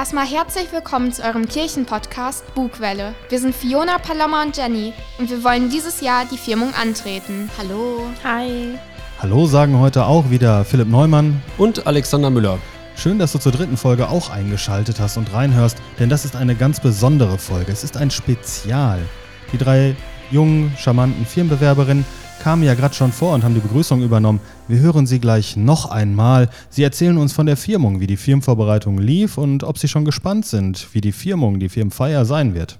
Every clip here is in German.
Erstmal herzlich willkommen zu eurem Kirchenpodcast Bugwelle. Wir sind Fiona, Paloma und Jenny und wir wollen dieses Jahr die Firmung antreten. Hallo. Hi. Hallo sagen heute auch wieder Philipp Neumann und Alexander Müller. Schön, dass du zur dritten Folge auch eingeschaltet hast und reinhörst, denn das ist eine ganz besondere Folge. Es ist ein Spezial. Die drei jungen, charmanten Firmenbewerberinnen kamen ja gerade schon vor und haben die Begrüßung übernommen. Wir hören sie gleich noch einmal. Sie erzählen uns von der Firmung, wie die Firmenvorbereitung lief und ob sie schon gespannt sind, wie die Firmung, die Firmenfeier sein wird.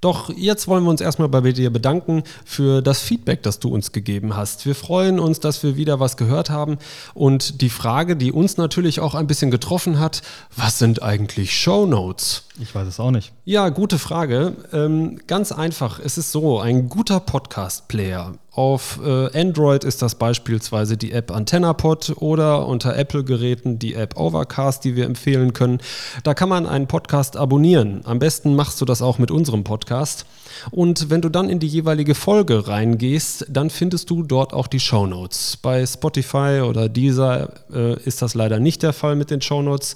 Doch jetzt wollen wir uns erstmal bei dir bedanken für das Feedback, das du uns gegeben hast. Wir freuen uns, dass wir wieder was gehört haben. Und die Frage, die uns natürlich auch ein bisschen getroffen hat, was sind eigentlich Show Notes? Ich weiß es auch nicht. Ja, gute Frage. Ähm, ganz einfach. Es ist so, ein guter Podcast-Player. Auf äh, Android ist das beispielsweise die App AntennaPod oder unter Apple-Geräten die App Overcast, die wir empfehlen können. Da kann man einen Podcast abonnieren. Am besten machst du das auch mit unserem Podcast. Und wenn du dann in die jeweilige Folge reingehst, dann findest du dort auch die Show Notes. Bei Spotify oder Deezer äh, ist das leider nicht der Fall mit den Show Notes.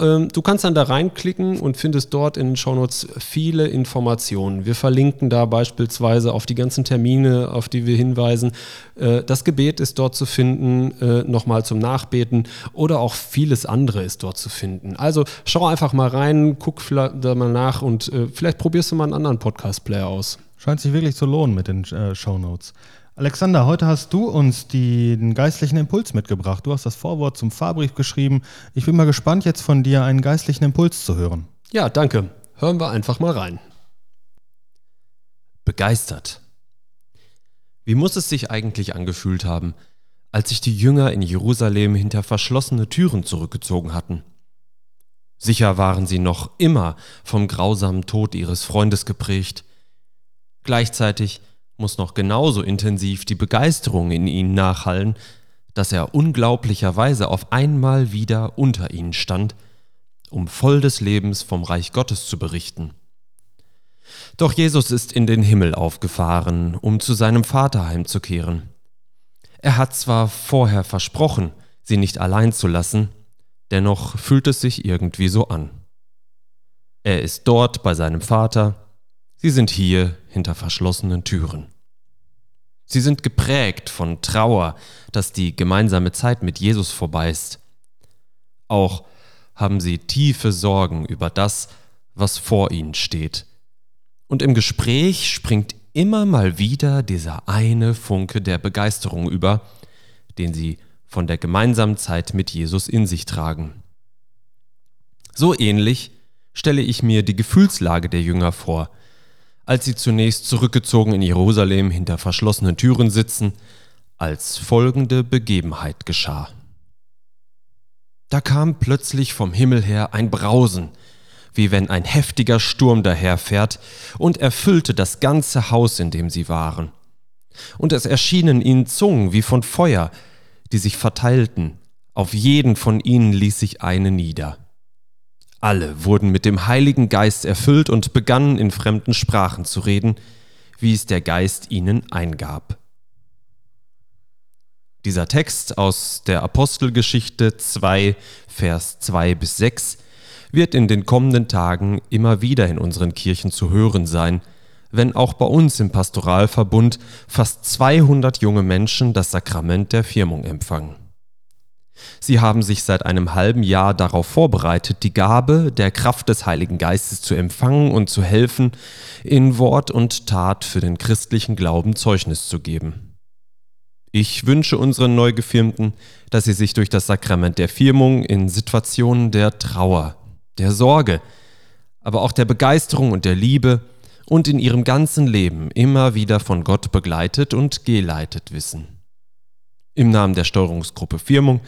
Ähm, du kannst dann da reinklicken und findest dort in den Shownotes viele Informationen. Wir verlinken da beispielsweise auf die ganzen Termine, auf die wir hinweisen. Äh, das Gebet ist dort zu finden, äh, nochmal zum Nachbeten oder auch vieles andere ist dort zu finden. Also schau einfach mal rein, guck da mal nach und äh, vielleicht probierst du mal einen anderen Podcast-Player aus. Scheint sich wirklich zu lohnen mit den äh, Shownotes. Alexander, heute hast du uns den geistlichen Impuls mitgebracht. Du hast das Vorwort zum Fahrbrief geschrieben. Ich bin mal gespannt, jetzt von dir einen geistlichen Impuls zu hören. Ja, danke. Hören wir einfach mal rein. Begeistert. Wie muss es sich eigentlich angefühlt haben, als sich die Jünger in Jerusalem hinter verschlossene Türen zurückgezogen hatten? Sicher waren sie noch immer vom grausamen Tod ihres Freundes geprägt. Gleichzeitig muss noch genauso intensiv die Begeisterung in ihnen nachhallen, dass er unglaublicherweise auf einmal wieder unter ihnen stand, um voll des Lebens vom Reich Gottes zu berichten. Doch Jesus ist in den Himmel aufgefahren, um zu seinem Vater heimzukehren. Er hat zwar vorher versprochen, sie nicht allein zu lassen, dennoch fühlt es sich irgendwie so an. Er ist dort bei seinem Vater, Sie sind hier hinter verschlossenen Türen. Sie sind geprägt von Trauer, dass die gemeinsame Zeit mit Jesus vorbei ist. Auch haben sie tiefe Sorgen über das, was vor ihnen steht. Und im Gespräch springt immer mal wieder dieser eine Funke der Begeisterung über, den sie von der gemeinsamen Zeit mit Jesus in sich tragen. So ähnlich stelle ich mir die Gefühlslage der Jünger vor, als sie zunächst zurückgezogen in Jerusalem hinter verschlossenen Türen sitzen, als folgende Begebenheit geschah. Da kam plötzlich vom Himmel her ein Brausen, wie wenn ein heftiger Sturm daherfährt, und erfüllte das ganze Haus, in dem sie waren. Und es erschienen ihnen Zungen wie von Feuer, die sich verteilten, auf jeden von ihnen ließ sich eine nieder. Alle wurden mit dem Heiligen Geist erfüllt und begannen in fremden Sprachen zu reden, wie es der Geist ihnen eingab. Dieser Text aus der Apostelgeschichte 2, Vers 2 bis 6 wird in den kommenden Tagen immer wieder in unseren Kirchen zu hören sein, wenn auch bei uns im Pastoralverbund fast 200 junge Menschen das Sakrament der Firmung empfangen. Sie haben sich seit einem halben Jahr darauf vorbereitet, die Gabe der Kraft des Heiligen Geistes zu empfangen und zu helfen, in Wort und Tat für den christlichen Glauben Zeugnis zu geben. Ich wünsche unseren Neugefirmten, dass sie sich durch das Sakrament der Firmung in Situationen der Trauer, der Sorge, aber auch der Begeisterung und der Liebe und in ihrem ganzen Leben immer wieder von Gott begleitet und geleitet wissen. Im Namen der Steuerungsgruppe Firmung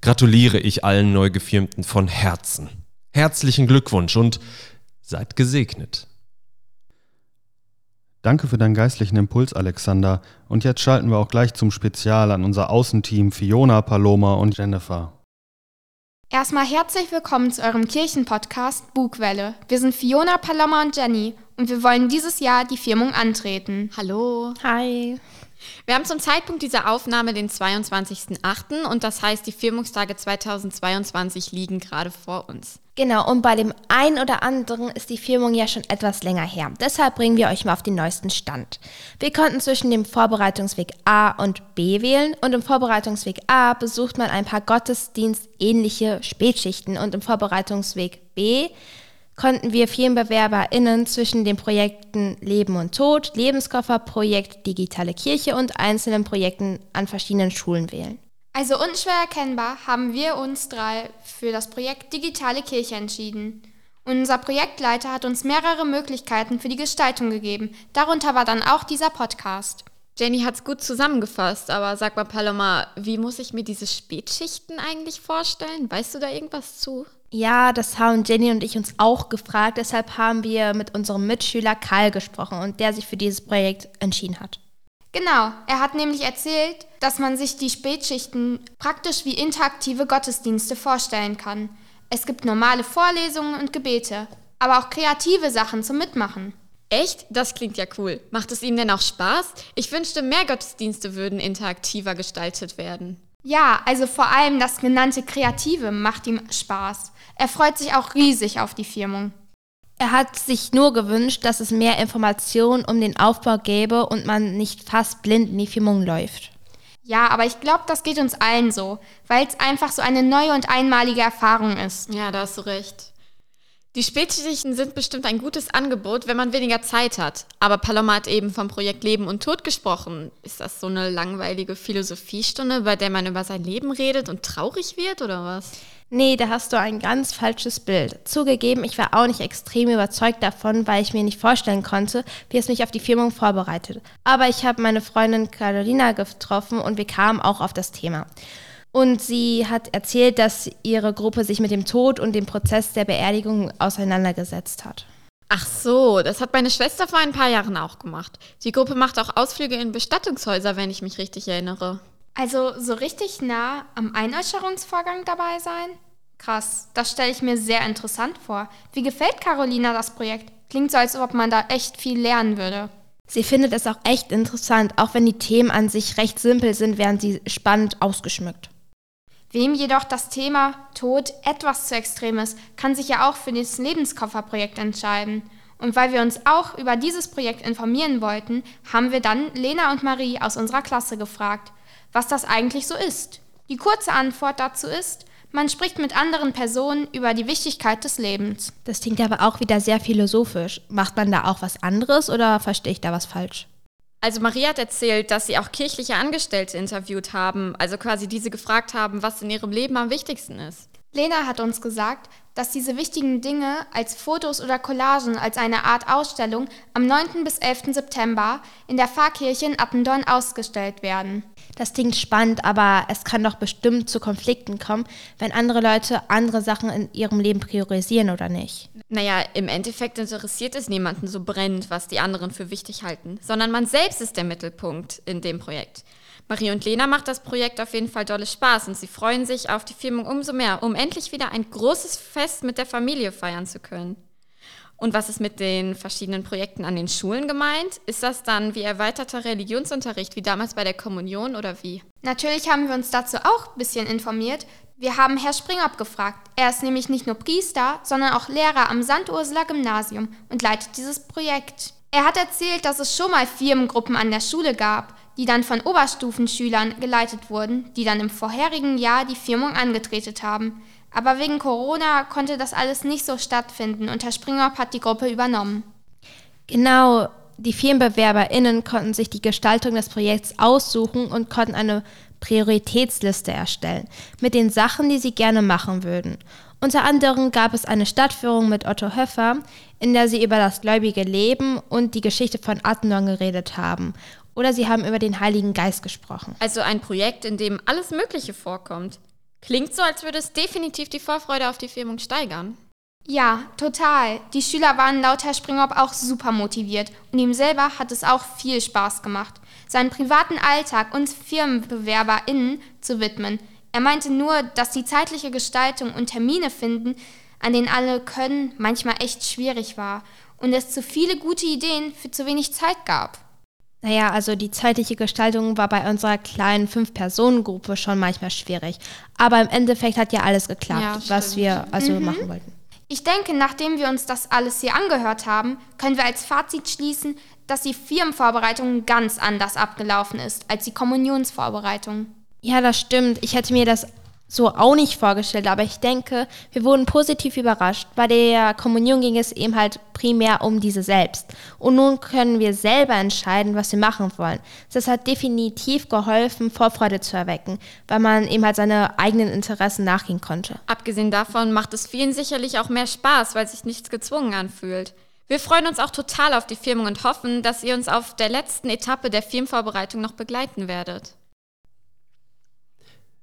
gratuliere ich allen Neugefirmten von Herzen. Herzlichen Glückwunsch und seid gesegnet. Danke für deinen geistlichen Impuls, Alexander. Und jetzt schalten wir auch gleich zum Spezial an unser Außenteam Fiona, Paloma und Jennifer. Erstmal herzlich willkommen zu eurem Kirchenpodcast Bugwelle. Wir sind Fiona, Paloma und Jenny und wir wollen dieses Jahr die Firmung antreten. Hallo. Hi. Wir haben zum Zeitpunkt dieser Aufnahme den 22.08. und das heißt, die Firmungstage 2022 liegen gerade vor uns. Genau, und bei dem einen oder anderen ist die Firmung ja schon etwas länger her. Deshalb bringen wir euch mal auf den neuesten Stand. Wir konnten zwischen dem Vorbereitungsweg A und B wählen und im Vorbereitungsweg A besucht man ein paar gottesdienstähnliche Spätschichten und im Vorbereitungsweg B konnten wir FirmenbewerberInnen zwischen den Projekten Leben und Tod, Lebenskofferprojekt Digitale Kirche und einzelnen Projekten an verschiedenen Schulen wählen. Also unschwer erkennbar haben wir uns drei für das Projekt Digitale Kirche entschieden. Unser Projektleiter hat uns mehrere Möglichkeiten für die Gestaltung gegeben. Darunter war dann auch dieser Podcast. Jenny hat's gut zusammengefasst, aber sag mal, Paloma, wie muss ich mir diese Spätschichten eigentlich vorstellen? Weißt du da irgendwas zu? Ja, das haben Jenny und ich uns auch gefragt. Deshalb haben wir mit unserem Mitschüler Karl gesprochen und der sich für dieses Projekt entschieden hat. Genau, er hat nämlich erzählt, dass man sich die Spätschichten praktisch wie interaktive Gottesdienste vorstellen kann. Es gibt normale Vorlesungen und Gebete, aber auch kreative Sachen zum Mitmachen. Echt? Das klingt ja cool. Macht es ihm denn auch Spaß? Ich wünschte, mehr Gottesdienste würden interaktiver gestaltet werden. Ja, also vor allem das genannte Kreative macht ihm Spaß. Er freut sich auch riesig auf die Firmung. Er hat sich nur gewünscht, dass es mehr Informationen um den Aufbau gäbe und man nicht fast blind in die Firmung läuft. Ja, aber ich glaube, das geht uns allen so, weil es einfach so eine neue und einmalige Erfahrung ist. Ja, da hast du recht. Die Spätschichten sind bestimmt ein gutes Angebot, wenn man weniger Zeit hat. Aber Paloma hat eben vom Projekt Leben und Tod gesprochen. Ist das so eine langweilige Philosophiestunde, bei der man über sein Leben redet und traurig wird oder was? Nee, da hast du ein ganz falsches Bild. Zugegeben, ich war auch nicht extrem überzeugt davon, weil ich mir nicht vorstellen konnte, wie es mich auf die Firmung vorbereitet. Aber ich habe meine Freundin Carolina getroffen und wir kamen auch auf das Thema. Und sie hat erzählt, dass ihre Gruppe sich mit dem Tod und dem Prozess der Beerdigung auseinandergesetzt hat. Ach so, das hat meine Schwester vor ein paar Jahren auch gemacht. Die Gruppe macht auch Ausflüge in Bestattungshäuser, wenn ich mich richtig erinnere. Also so richtig nah am Einäscherungsvorgang dabei sein? Krass, das stelle ich mir sehr interessant vor. Wie gefällt Carolina das Projekt? Klingt so, als ob man da echt viel lernen würde. Sie findet es auch echt interessant, auch wenn die Themen an sich recht simpel sind, werden sie spannend ausgeschmückt. Wem jedoch das Thema Tod etwas zu extrem ist, kann sich ja auch für das Lebenskofferprojekt entscheiden. Und weil wir uns auch über dieses Projekt informieren wollten, haben wir dann Lena und Marie aus unserer Klasse gefragt was das eigentlich so ist. Die kurze Antwort dazu ist, man spricht mit anderen Personen über die Wichtigkeit des Lebens. Das klingt aber auch wieder sehr philosophisch. Macht man da auch was anderes oder verstehe ich da was falsch? Also Maria hat erzählt, dass sie auch kirchliche Angestellte interviewt haben, also quasi diese gefragt haben, was in ihrem Leben am wichtigsten ist. Lena hat uns gesagt, dass diese wichtigen Dinge als Fotos oder Collagen als eine Art Ausstellung am 9. bis 11. September in der Pfarrkirche in Attendorn ausgestellt werden. Das klingt spannend, aber es kann doch bestimmt zu Konflikten kommen, wenn andere Leute andere Sachen in ihrem Leben priorisieren oder nicht. Naja, im Endeffekt interessiert es niemanden so brennend, was die anderen für wichtig halten, sondern man selbst ist der Mittelpunkt in dem Projekt. Marie und Lena macht das Projekt auf jeden Fall dolle Spaß und sie freuen sich auf die Firmung umso mehr, um endlich wieder ein großes Fest mit der Familie feiern zu können. Und was ist mit den verschiedenen Projekten an den Schulen gemeint? Ist das dann wie erweiterter Religionsunterricht wie damals bei der Kommunion oder wie? Natürlich haben wir uns dazu auch ein bisschen informiert. Wir haben Herr Springop gefragt. Er ist nämlich nicht nur Priester, sondern auch Lehrer am St. Ursula Gymnasium und leitet dieses Projekt. Er hat erzählt, dass es schon mal Firmengruppen an der Schule gab, die dann von Oberstufenschülern geleitet wurden, die dann im vorherigen Jahr die Firmung angetreten haben. Aber wegen Corona konnte das alles nicht so stattfinden und Herr Springhoff hat die Gruppe übernommen. Genau, die FirmenbewerberInnen konnten sich die Gestaltung des Projekts aussuchen und konnten eine Prioritätsliste erstellen mit den Sachen, die sie gerne machen würden. Unter anderem gab es eine Stadtführung mit Otto Höffer, in der sie über das gläubige Leben und die Geschichte von Attendorn geredet haben. Oder sie haben über den Heiligen Geist gesprochen. Also ein Projekt, in dem alles Mögliche vorkommt. Klingt so, als würde es definitiv die Vorfreude auf die Firmung steigern. Ja, total. Die Schüler waren laut Herr Springhoff auch super motiviert und ihm selber hat es auch viel Spaß gemacht, seinen privaten Alltag uns FirmenbewerberInnen zu widmen. Er meinte nur, dass die zeitliche Gestaltung und Termine finden, an denen alle können, manchmal echt schwierig war und es zu viele gute Ideen für zu wenig Zeit gab. Naja, also die zeitliche Gestaltung war bei unserer kleinen Fünf-Personen-Gruppe schon manchmal schwierig. Aber im Endeffekt hat ja alles geklappt, Ja, was wir also machen wollten. Ich denke, nachdem wir uns das alles hier angehört haben, können wir als Fazit schließen, dass die Firmenvorbereitung ganz anders abgelaufen ist als die Kommunionsvorbereitung. Ja, das stimmt. Ich hätte mir das so auch nicht vorgestellt, aber ich denke, wir wurden positiv überrascht. Bei der Kommunion ging es eben halt primär um diese selbst. Und nun können wir selber entscheiden, was wir machen wollen. Das hat definitiv geholfen, Vorfreude zu erwecken, weil man eben halt seine eigenen Interessen nachgehen konnte. Abgesehen davon macht es vielen sicherlich auch mehr Spaß, weil sich nichts gezwungen anfühlt. Wir freuen uns auch total auf die Firmung und hoffen, dass ihr uns auf der letzten Etappe der Firmenvorbereitung noch begleiten werdet.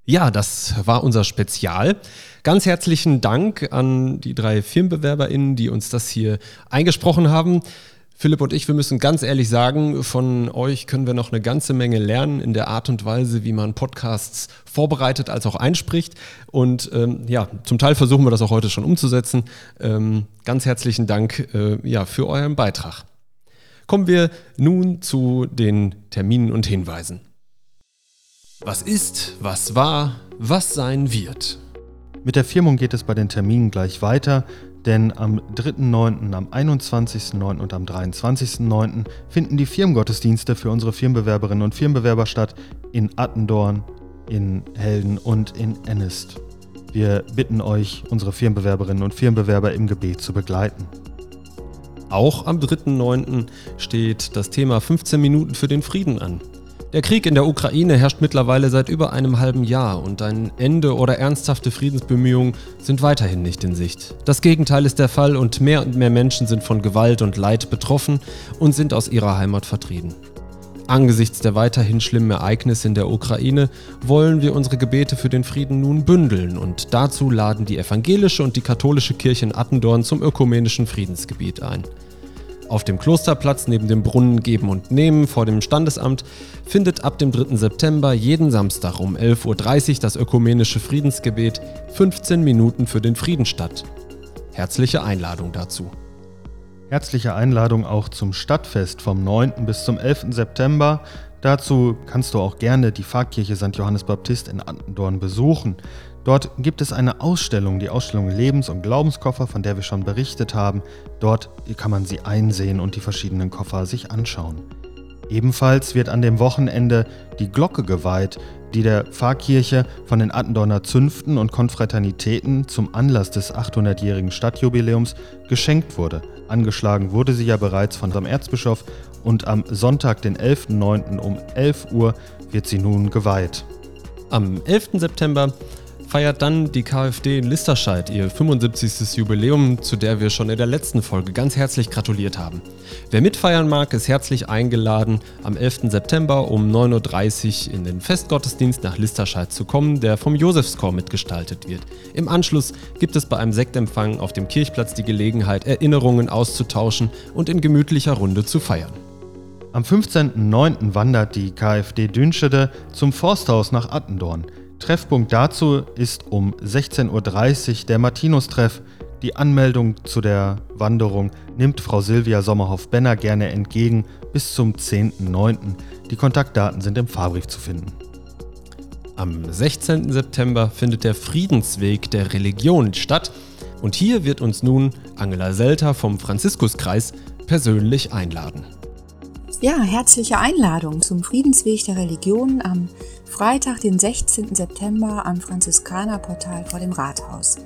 Ja, das war unser Spezial. Ganz herzlichen Dank an die drei FirmenbewerberInnen, die uns das hier eingesprochen haben. Philipp und ich, wir müssen ganz ehrlich sagen, von euch können wir noch eine ganze Menge lernen in der Art und Weise, wie man Podcasts vorbereitet als auch einspricht. Und ähm, ja, zum Teil versuchen wir das auch heute schon umzusetzen. Ähm, ganz herzlichen Dank äh, ja, für euren Beitrag. Kommen wir nun zu den Terminen und Hinweisen. Was ist, was war, was sein wird. Mit der Firmung geht es bei den Terminen gleich weiter, denn am 3.9., am 21.9. und am 23.9. finden die Firmengottesdienste für unsere Firmenbewerberinnen und Firmenbewerber statt in Attendorn, in Helden und in Ennest. Wir bitten euch, unsere Firmenbewerberinnen und Firmenbewerber im Gebet zu begleiten. Auch am 3.9. steht das Thema 15 Minuten für den Frieden an. Der Krieg in der Ukraine herrscht mittlerweile seit über einem halben Jahr und ein Ende oder ernsthafte Friedensbemühungen sind weiterhin nicht in Sicht. Das Gegenteil ist der Fall und mehr und mehr Menschen sind von Gewalt und Leid betroffen und sind aus ihrer Heimat vertrieben. Angesichts der weiterhin schlimmen Ereignisse in der Ukraine wollen wir unsere Gebete für den Frieden nun bündeln und dazu laden die evangelische und die katholische Kirche in Attendorn zum ökumenischen Friedensgebiet ein. Auf dem Klosterplatz neben dem Brunnen Geben und Nehmen vor dem Standesamt findet ab dem 3. September jeden Samstag um 11.30 Uhr das ökumenische Friedensgebet 15 Minuten für den Frieden statt. Herzliche Einladung dazu. Herzliche Einladung auch zum Stadtfest vom 9. bis zum 11. September. Dazu kannst du auch gerne die Pfarrkirche St. Johannes Baptist in Antendorn besuchen. Dort gibt es eine Ausstellung, die Ausstellung Lebens- und Glaubenskoffer, von der wir schon berichtet haben. Dort kann man sie einsehen und die verschiedenen Koffer sich anschauen. Ebenfalls wird an dem Wochenende die Glocke geweiht, die der Pfarrkirche von den Attendorner Zünften und Konfraternitäten zum Anlass des 800-jährigen Stadtjubiläums geschenkt wurde. Angeschlagen wurde sie ja bereits von unserem Erzbischof und am Sonntag, den 11.09. um 11 Uhr, wird sie nun geweiht. Am 11. September feiert dann die KfD in Listerscheid ihr 75. Jubiläum, zu der wir schon in der letzten Folge ganz herzlich gratuliert haben. Wer mitfeiern mag, ist herzlich eingeladen, am 11. September um 9.30 Uhr in den Festgottesdienst nach Listerscheid zu kommen, der vom Josefschor mitgestaltet wird. Im Anschluss gibt es bei einem Sektempfang auf dem Kirchplatz die Gelegenheit, Erinnerungen auszutauschen und in gemütlicher Runde zu feiern. Am 15.09. wandert die KfD Dünschede zum Forsthaus nach Attendorn. Treffpunkt dazu ist um 16.30 Uhr der Martinus-Treff. Die Anmeldung zu der Wanderung nimmt Frau Silvia Sommerhoff-Benner gerne entgegen bis zum 10.09. Die Kontaktdaten sind im Fahrbrief zu finden. Am 16. September findet der Friedensweg der Religion statt und hier wird uns nun Angela Selter vom Franziskuskreis persönlich einladen. Ja, herzliche Einladung zum Friedensweg der Religion am Freitag, den 16. September am Franziskanerportal vor dem Rathaus.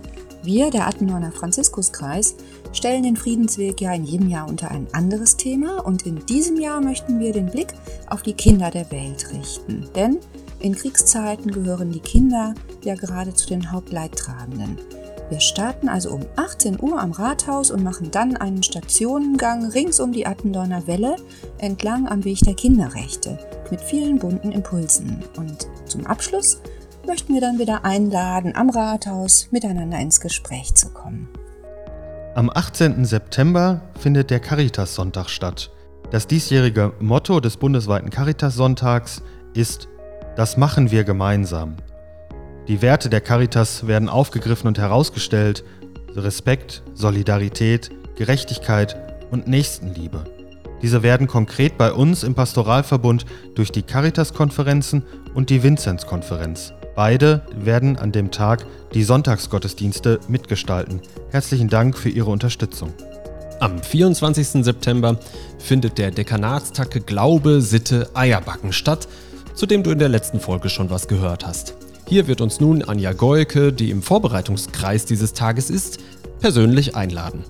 Wir, der Attendorner Franziskuskreis, stellen den Friedensweg ja in jedem Jahr unter ein anderes Thema und in diesem Jahr möchten wir den Blick auf die Kinder der Welt richten. Denn in Kriegszeiten gehören die Kinder ja gerade zu den Hauptleidtragenden. Wir starten also um 18 Uhr am Rathaus und machen dann einen Stationengang rings um die Attendorner Welle entlang am Weg der Kinderrechte mit vielen bunten Impulsen. Und zum Abschluss möchten wir dann wieder einladen, am Rathaus miteinander ins Gespräch zu kommen. Am 18. September findet der Caritas-Sonntag statt. Das diesjährige Motto des bundesweiten Caritas-Sonntags ist Das machen wir gemeinsam. Die Werte der Caritas werden aufgegriffen und herausgestellt. Respekt, Solidarität, Gerechtigkeit und Nächstenliebe. Diese werden konkret bei uns im Pastoralverbund durch die Caritas-Konferenzen und die Vinzenz-Konferenz, Beide werden an dem Tag die Sonntagsgottesdienste mitgestalten. Herzlichen Dank für Ihre Unterstützung. Am 24. September findet der Dekanatstag Glaube, Sitte, Eierbacken statt, zu dem du in der letzten Folge schon was gehört hast. Hier wird uns nun Anja Goike, die im Vorbereitungskreis dieses Tages ist, persönlich einladen.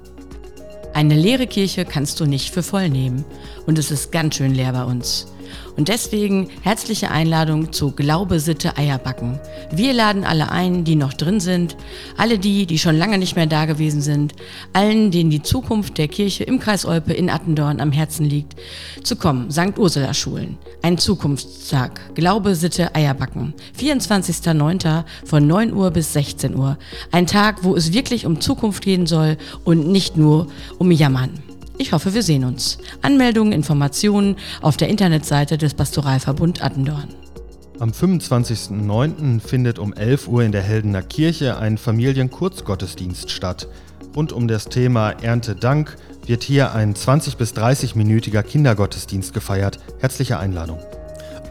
Eine leere Kirche kannst du nicht für voll nehmen und es ist ganz schön leer bei uns. Und deswegen herzliche Einladung zu Glaube, Sitte, Eierbacken. Wir laden alle ein, die noch drin sind, alle die, die schon lange nicht mehr da gewesen sind, allen, denen die Zukunft der Kirche im Kreis Olpe in Attendorn am Herzen liegt, zu kommen. St. Ursula Schulen. Ein Zukunftstag. Glaube, Sitte, Eierbacken. 24.09. von 9 Uhr bis 16 Uhr. Ein Tag, wo es wirklich um Zukunft gehen soll und nicht nur um Jammern. Ich hoffe, wir sehen uns. Anmeldungen, Informationen auf der Internetseite des Pastoralverbund Attendorn. Am 25.09. findet um 11 Uhr in der Heldener Kirche ein Familienkurzgottesdienst statt. Rund um das Thema Erntedank wird hier ein 20- bis 30-minütiger Kindergottesdienst gefeiert. Herzliche Einladung.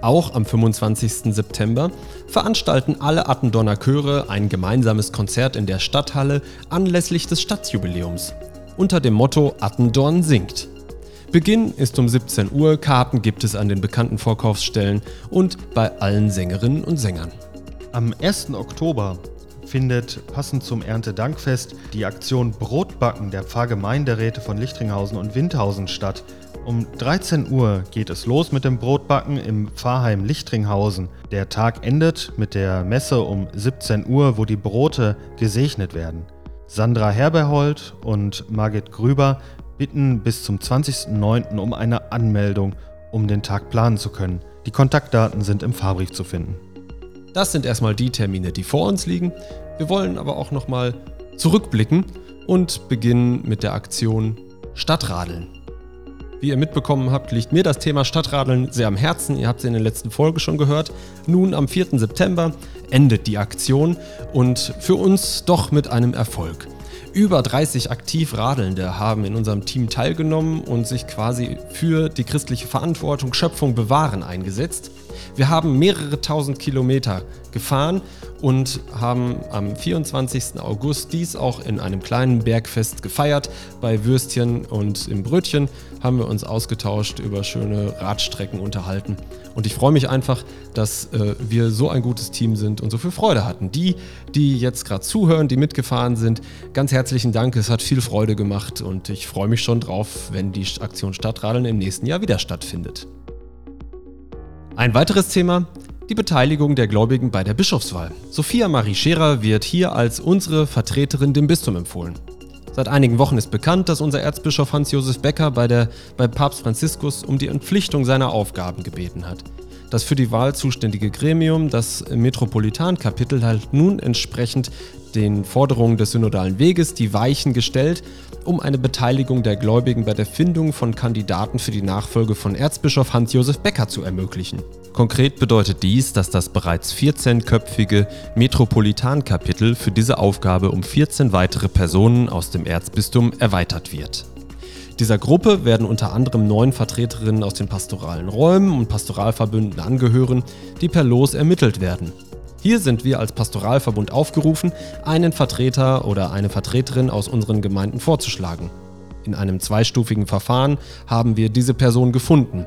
Auch am 25. September veranstalten alle Attendorner Chöre ein gemeinsames Konzert in der Stadthalle anlässlich des Stadtjubiläums unter dem Motto Attendorn singt. Beginn ist um 17 Uhr, Karten gibt es an den bekannten Vorkaufsstellen und bei allen Sängerinnen und Sängern. Am 1. Oktober findet passend zum Erntedankfest die Aktion Brotbacken der Pfarrgemeinderäte von Lichtringhausen und Windhausen statt. Um 13 Uhr geht es los mit dem Brotbacken im Pfarrheim Lichtringhausen. Der Tag endet mit der Messe um 17 Uhr, wo die Brote gesegnet werden. Sandra Herberhold und Margit Grüber bitten bis zum 20.09. um eine Anmeldung, um den Tag planen zu können. Die Kontaktdaten sind im Fahrbrief zu finden. Das sind erstmal die Termine, die vor uns liegen. Wir wollen aber auch nochmal zurückblicken und beginnen mit der Aktion Stadtradeln. Wie ihr mitbekommen habt, liegt mir das Thema Stadtradeln sehr am Herzen. Ihr habt es in der letzten Folge schon gehört. Nun am 4. September endet die Aktion und für uns doch mit einem Erfolg. Über 30 aktiv Radelnde haben in unserem Team teilgenommen und sich quasi für die christliche Verantwortung Schöpfung bewahren eingesetzt. Wir haben mehrere tausend Kilometer gefahren und haben am 24. August dies auch in einem kleinen Bergfest gefeiert. Bei Würstchen und im Brötchen haben wir uns ausgetauscht, über schöne Radstrecken unterhalten. Und ich freue mich einfach, dass äh, wir so ein gutes Team sind und so viel Freude hatten. Die, die jetzt gerade zuhören, die mitgefahren sind, ganz herzlichen Dank. Es hat viel Freude gemacht und ich freue mich schon drauf, wenn die Aktion Stadtradeln im nächsten Jahr wieder stattfindet. Ein weiteres Thema, die Beteiligung der Gläubigen bei der Bischofswahl. Sophia Marie Scherer wird hier als unsere Vertreterin dem Bistum empfohlen. Seit einigen Wochen ist bekannt, dass unser Erzbischof Hans-Josef Becker bei, der, bei Papst Franziskus um die Entpflichtung seiner Aufgaben gebeten hat. Das für die Wahl zuständige Gremium, das Metropolitankapitel, hat nun entsprechend den Forderungen des synodalen Weges die Weichen gestellt, um eine Beteiligung der Gläubigen bei der Findung von Kandidaten für die Nachfolge von Erzbischof Hans-Josef Becker zu ermöglichen. Konkret bedeutet dies, dass das bereits 14-köpfige Metropolitankapitel für diese Aufgabe um 14 weitere Personen aus dem Erzbistum erweitert wird. Dieser Gruppe werden unter anderem neun Vertreterinnen aus den pastoralen Räumen und Pastoralverbünden angehören, die per Los ermittelt werden. Hier sind wir als Pastoralverbund aufgerufen, einen Vertreter oder eine Vertreterin aus unseren Gemeinden vorzuschlagen. In einem zweistufigen Verfahren haben wir diese Person gefunden.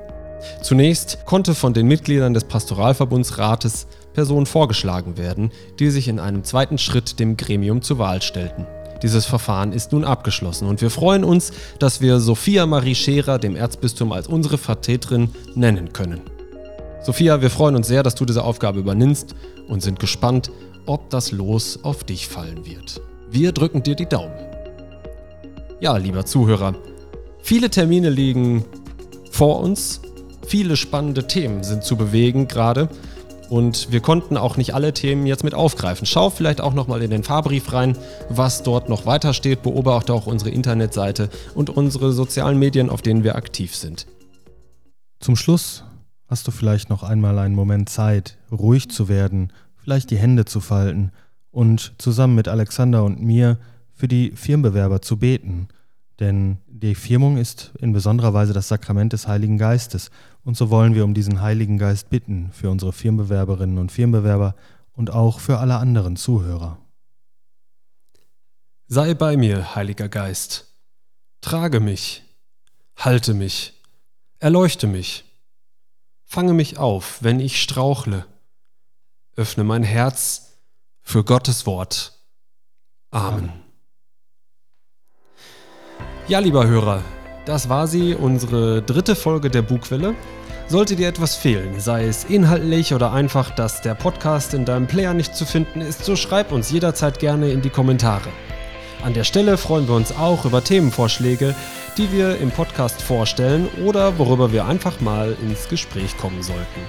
Zunächst konnte von den Mitgliedern des Pastoralverbundsrates Personen vorgeschlagen werden, die sich in einem zweiten Schritt dem Gremium zur Wahl stellten. Dieses Verfahren ist nun abgeschlossen und wir freuen uns, dass wir Sophia Marie Scherer dem Erzbistum als unsere Vertreterin nennen können. Sophia, wir freuen uns sehr, dass du diese Aufgabe übernimmst und sind gespannt, ob das Los auf dich fallen wird. Wir drücken dir die Daumen. Ja, lieber Zuhörer, viele Termine liegen vor uns Viele spannende Themen sind zu bewegen gerade. Und wir konnten auch nicht alle Themen jetzt mit aufgreifen. Schau vielleicht auch nochmal in den Fahrbrief rein, was dort noch weiter steht. Beobachte auch unsere Internetseite und unsere sozialen Medien, auf denen wir aktiv sind. Zum Schluss hast du vielleicht noch einmal einen Moment Zeit, ruhig zu werden, vielleicht die Hände zu falten und zusammen mit Alexander und mir für die Firmenbewerber zu beten. Denn die Firmung ist in besonderer Weise das Sakrament des Heiligen Geistes. Und so wollen wir um diesen Heiligen Geist bitten für unsere Firmenbewerberinnen und Firmenbewerber und auch für alle anderen Zuhörer. Sei bei mir, Heiliger Geist. Trage mich, halte mich, erleuchte mich. Fange mich auf, wenn ich strauchle. Öffne mein Herz für Gottes Wort. Amen. Ja, lieber Hörer, das war sie, unsere dritte Folge der Bugwelle. Sollte dir etwas fehlen, sei es inhaltlich oder einfach, dass der Podcast in deinem Player nicht zu finden ist, so schreib uns jederzeit gerne in die Kommentare. An der Stelle freuen wir uns auch über Themenvorschläge, die wir im Podcast vorstellen oder worüber wir einfach mal ins Gespräch kommen sollten.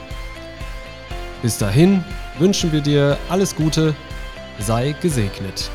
Bis dahin wünschen wir dir alles Gute, sei gesegnet.